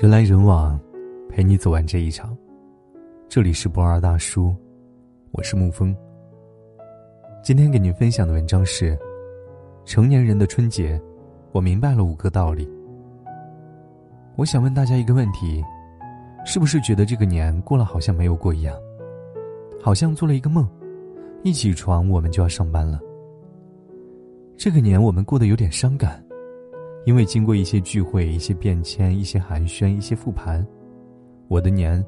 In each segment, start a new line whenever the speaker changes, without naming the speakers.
人来人往，陪你走完这一场。这里是博二大叔，我是沐风。今天给您分享的文章是：成年人的春节，我明白了五个道理。我想问大家一个问题：是不是觉得这个年过了好像没有过一样？好像做了一个梦，一起床我们就要上班了。这个年我们过得有点伤感。因为经过一些聚会、一些变迁、一些寒暄、一些复盘，我的年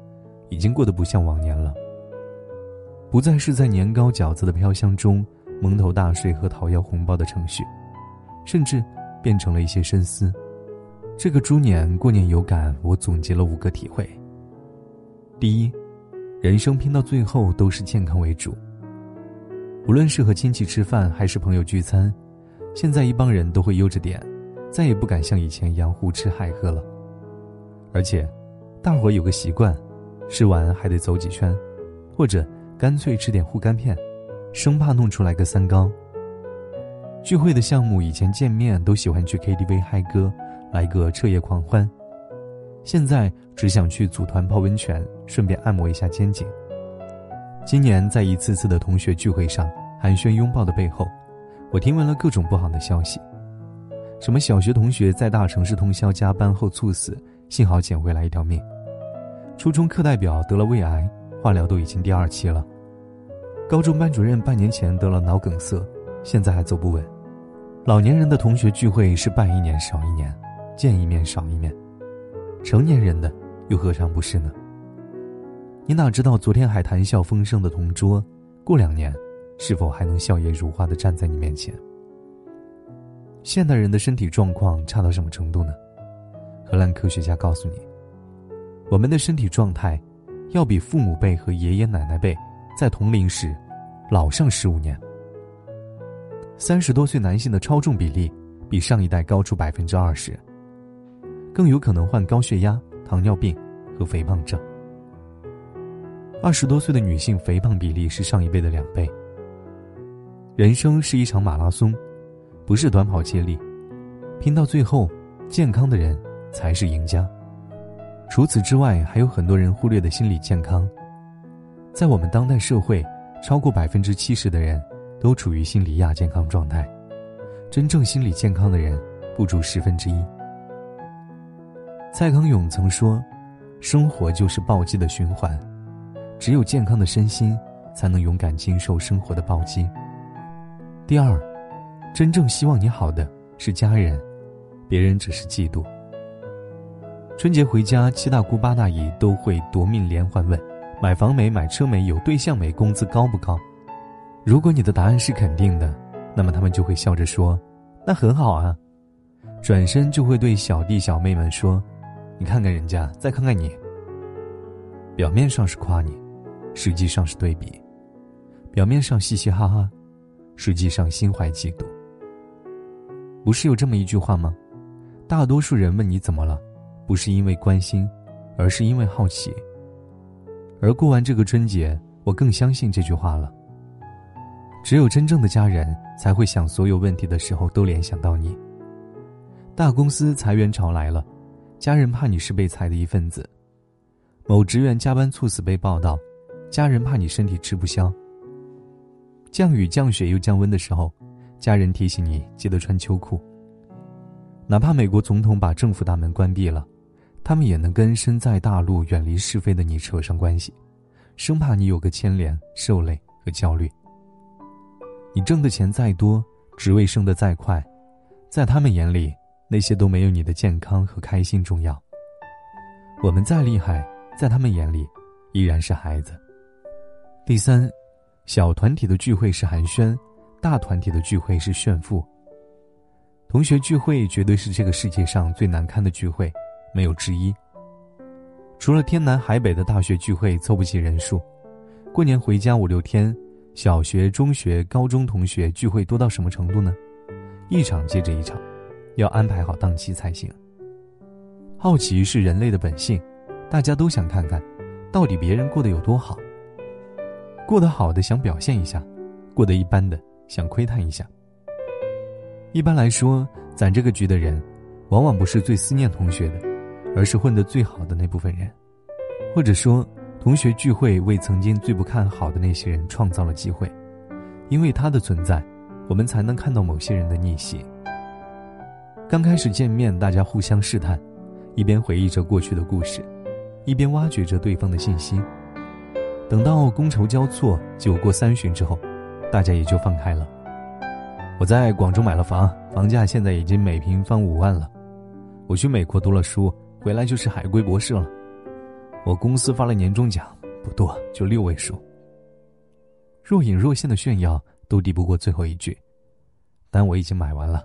已经过得不像往年了。不再是在年糕饺子的飘香中蒙头大睡和讨要红包的程序，甚至变成了一些深思。这个猪年过年有感，我总结了五个体会。第一，人生拼到最后都是健康为主。无论是和亲戚吃饭还是朋友聚餐，现在一帮人都会悠着点。再也不敢像以前一样胡吃海喝了，而且，大伙有个习惯，吃完还得走几圈，或者干脆吃点护肝片，生怕弄出来个三高。聚会的项目以前见面都喜欢去 KTV 嗨歌，来个彻夜狂欢，现在只想去组团泡温泉，顺便按摩一下肩颈。今年在一次次的同学聚会上寒暄拥抱的背后，我听闻了各种不好的消息。什么小学同学在大城市通宵加班后猝死，幸好捡回来一条命。初中课代表得了胃癌，化疗都已经第二期了。高中班主任半年前得了脑梗塞，现在还走不稳。老年人的同学聚会是办一年少一年，见一面少一面。成年人的又何尝不是呢？你哪知道昨天还谈笑风生的同桌，过两年，是否还能笑靥如花的站在你面前？现代人的身体状况差到什么程度呢？荷兰科学家告诉你，我们的身体状态，要比父母辈和爷爷奶奶辈在同龄时老上十五年。三十多岁男性的超重比例比上一代高出百分之二十，更有可能患高血压、糖尿病和肥胖症。二十多岁的女性肥胖比例是上一辈的两倍。人生是一场马拉松。不是短跑接力，拼到最后，健康的人才是赢家。除此之外，还有很多人忽略的心理健康。在我们当代社会，超过百分之七十的人都处于心理亚健康状态，真正心理健康的人不足十分之一。蔡康永曾说：“生活就是暴击的循环，只有健康的身心，才能勇敢经受生活的暴击。”第二。真正希望你好的是家人，别人只是嫉妒。春节回家，七大姑八大姨都会夺命连环问：买房没？买车没？有对象没？工资高不高？如果你的答案是肯定的，那么他们就会笑着说：“那很好啊。”转身就会对小弟小妹们说：“你看看人家，再看看你。”表面上是夸你，实际上是对比；表面上嘻嘻哈哈，实际上心怀嫉妒。不是有这么一句话吗？大多数人问你怎么了，不是因为关心，而是因为好奇。而过完这个春节，我更相信这句话了。只有真正的家人，才会想所有问题的时候都联想到你。大公司裁员潮来了，家人怕你是被裁的一份子；某职员加班猝死被报道，家人怕你身体吃不消。降雨、降雪又降温的时候。家人提醒你记得穿秋裤。哪怕美国总统把政府大门关闭了，他们也能跟身在大陆、远离是非的你扯上关系，生怕你有个牵连、受累和焦虑。你挣的钱再多，职位升得再快，在他们眼里，那些都没有你的健康和开心重要。我们再厉害，在他们眼里，依然是孩子。第三，小团体的聚会是寒暄。大团体的聚会是炫富。同学聚会绝对是这个世界上最难堪的聚会，没有之一。除了天南海北的大学聚会凑不齐人数，过年回家五六天，小学、中学、高中同学聚会多到什么程度呢？一场接着一场，要安排好档期才行。好奇是人类的本性，大家都想看看，到底别人过得有多好。过得好的想表现一下，过得一般的。想窥探一下。一般来说，攒这个局的人，往往不是最思念同学的，而是混得最好的那部分人，或者说，同学聚会为曾经最不看好的那些人创造了机会，因为他的存在，我们才能看到某些人的逆袭。刚开始见面，大家互相试探，一边回忆着过去的故事，一边挖掘着对方的信息。等到觥筹交错，酒过三巡之后，大家也就放开了。我在广州买了房，房价现在已经每平方五万了。我去美国读了书，回来就是海归博士了。我公司发了年终奖，不多，就六位数。若隐若现的炫耀都抵不过最后一句，但我已经买完了。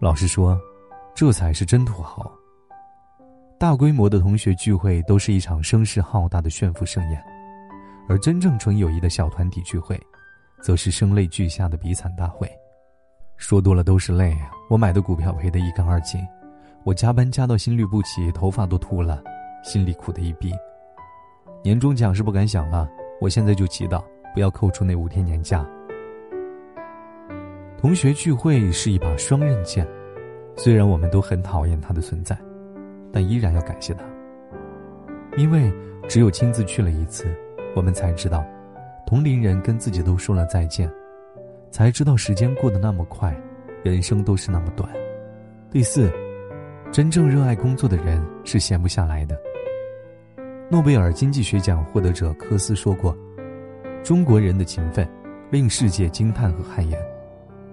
老实说，这才是真土豪。大规模的同学聚会都是一场声势浩大的炫富盛宴，而真正纯友谊的小团体聚会。则是声泪俱下的比惨大会，说多了都是泪。我买的股票赔得一干二净，我加班加到心律不齐，头发都秃了，心里苦的一逼。年终奖是不敢想了，我现在就祈祷不要扣除那五天年假。同学聚会是一把双刃剑，虽然我们都很讨厌它的存在，但依然要感谢它，因为只有亲自去了一次，我们才知道。同龄人跟自己都说了再见，才知道时间过得那么快，人生都是那么短。第四，真正热爱工作的人是闲不下来的。诺贝尔经济学奖获得者科斯说过：“中国人的勤奋令世界惊叹和汗颜，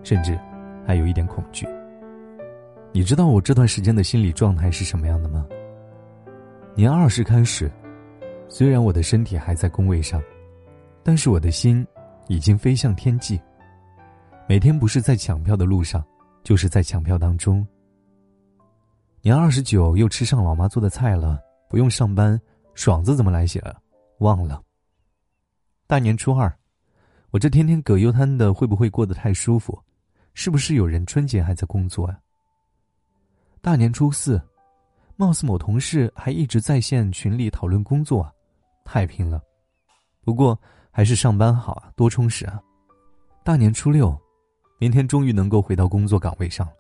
甚至还有一点恐惧。”你知道我这段时间的心理状态是什么样的吗？年二十开始，虽然我的身体还在工位上。但是我的心，已经飞向天际。每天不是在抢票的路上，就是在抢票当中。年二十九又吃上老妈做的菜了，不用上班，爽字怎么来写？忘了。大年初二，我这天天葛优瘫的，会不会过得太舒服？是不是有人春节还在工作啊？大年初四，貌似某同事还一直在线群里讨论工作，太拼了。不过。还是上班好啊，多充实啊！大年初六，明天终于能够回到工作岗位上了，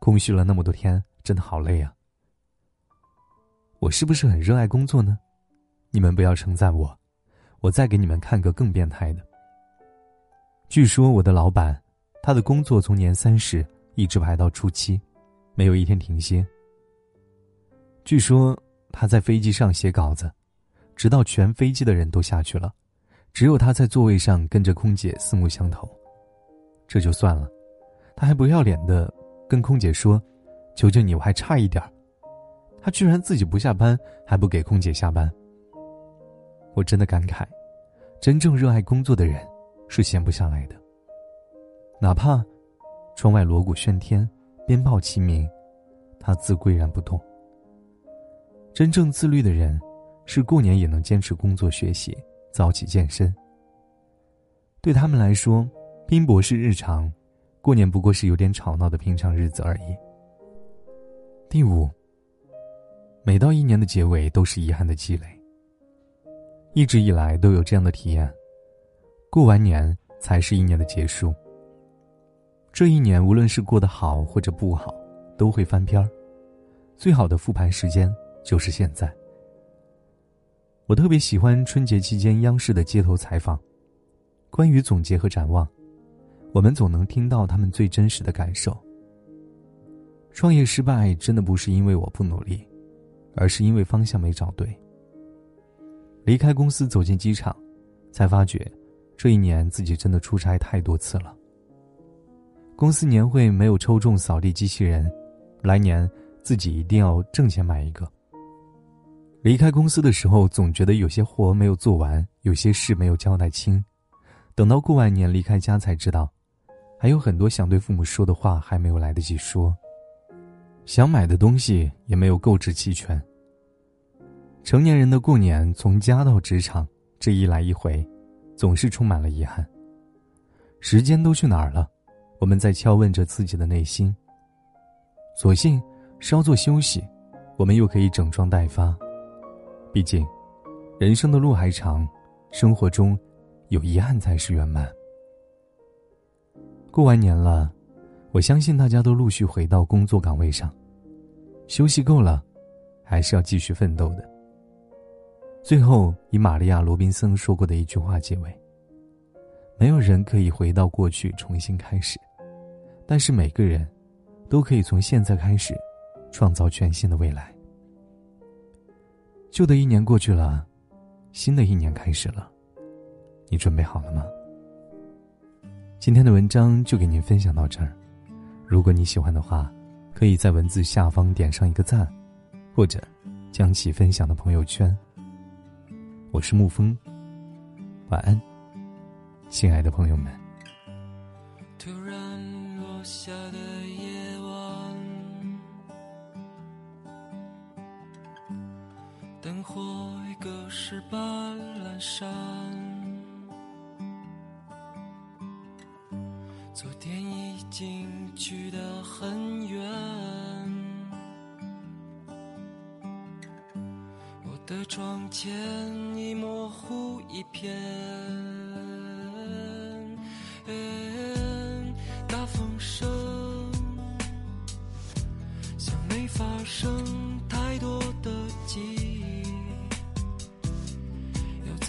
空虚了那么多天，真的好累啊！我是不是很热爱工作呢？你们不要称赞我，我再给你们看个更变态的。据说我的老板，他的工作从年三十一直排到初七，没有一天停歇。据说他在飞机上写稿子，直到全飞机的人都下去了。只有他在座位上跟着空姐四目相投，这就算了，他还不要脸的跟空姐说：“求求你，我还差一点他居然自己不下班，还不给空姐下班。我真的感慨，真正热爱工作的人是闲不下来的。哪怕窗外锣鼓喧天，鞭炮齐鸣，他自岿然不动。真正自律的人，是过年也能坚持工作学习。早起健身。对他们来说，拼搏是日常，过年不过是有点吵闹的平常日子而已。第五，每到一年的结尾都是遗憾的积累。一直以来都有这样的体验，过完年才是一年的结束。这一年无论是过得好或者不好，都会翻篇儿。最好的复盘时间就是现在。我特别喜欢春节期间央视的街头采访，关于总结和展望，我们总能听到他们最真实的感受。创业失败真的不是因为我不努力，而是因为方向没找对。离开公司走进机场，才发觉，这一年自己真的出差太多次了。公司年会没有抽中扫地机器人，来年自己一定要挣钱买一个。离开公司的时候，总觉得有些活没有做完，有些事没有交代清。等到过完年离开家，才知道，还有很多想对父母说的话还没有来得及说。想买的东西也没有购置齐全。成年人的过年，从家到职场，这一来一回，总是充满了遗憾。时间都去哪儿了？我们在敲问着自己的内心。索性稍作休息，我们又可以整装待发。毕竟，人生的路还长，生活中有遗憾才是圆满。过完年了，我相信大家都陆续回到工作岗位上，休息够了，还是要继续奋斗的。最后，以玛利亚·罗宾森说过的一句话结尾：“没有人可以回到过去重新开始，但是每个人，都可以从现在开始，创造全新的未来。”旧的一年过去了，新的一年开始了，你准备好了吗？今天的文章就给您分享到这儿。如果你喜欢的话，可以在文字下方点上一个赞，或者将其分享到朋友圈。我是沐风，晚安，亲爱的朋友们。
突然落下的隔世般阑珊，昨天已经去得很远。我的窗前已模糊一片，大风声像没发生太多的记忆，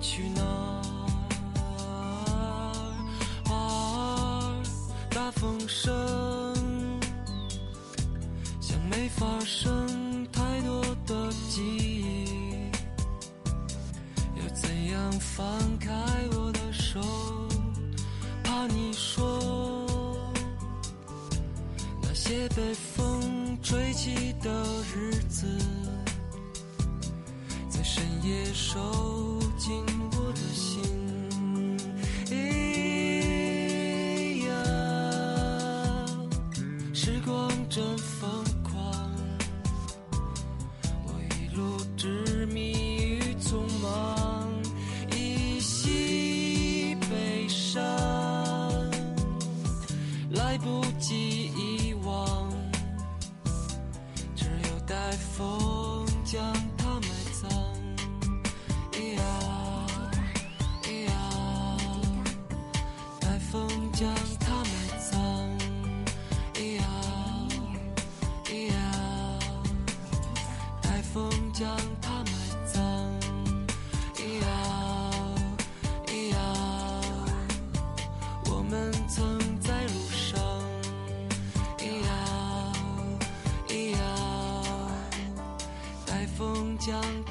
去哪儿？大风声像没发生将它埋葬。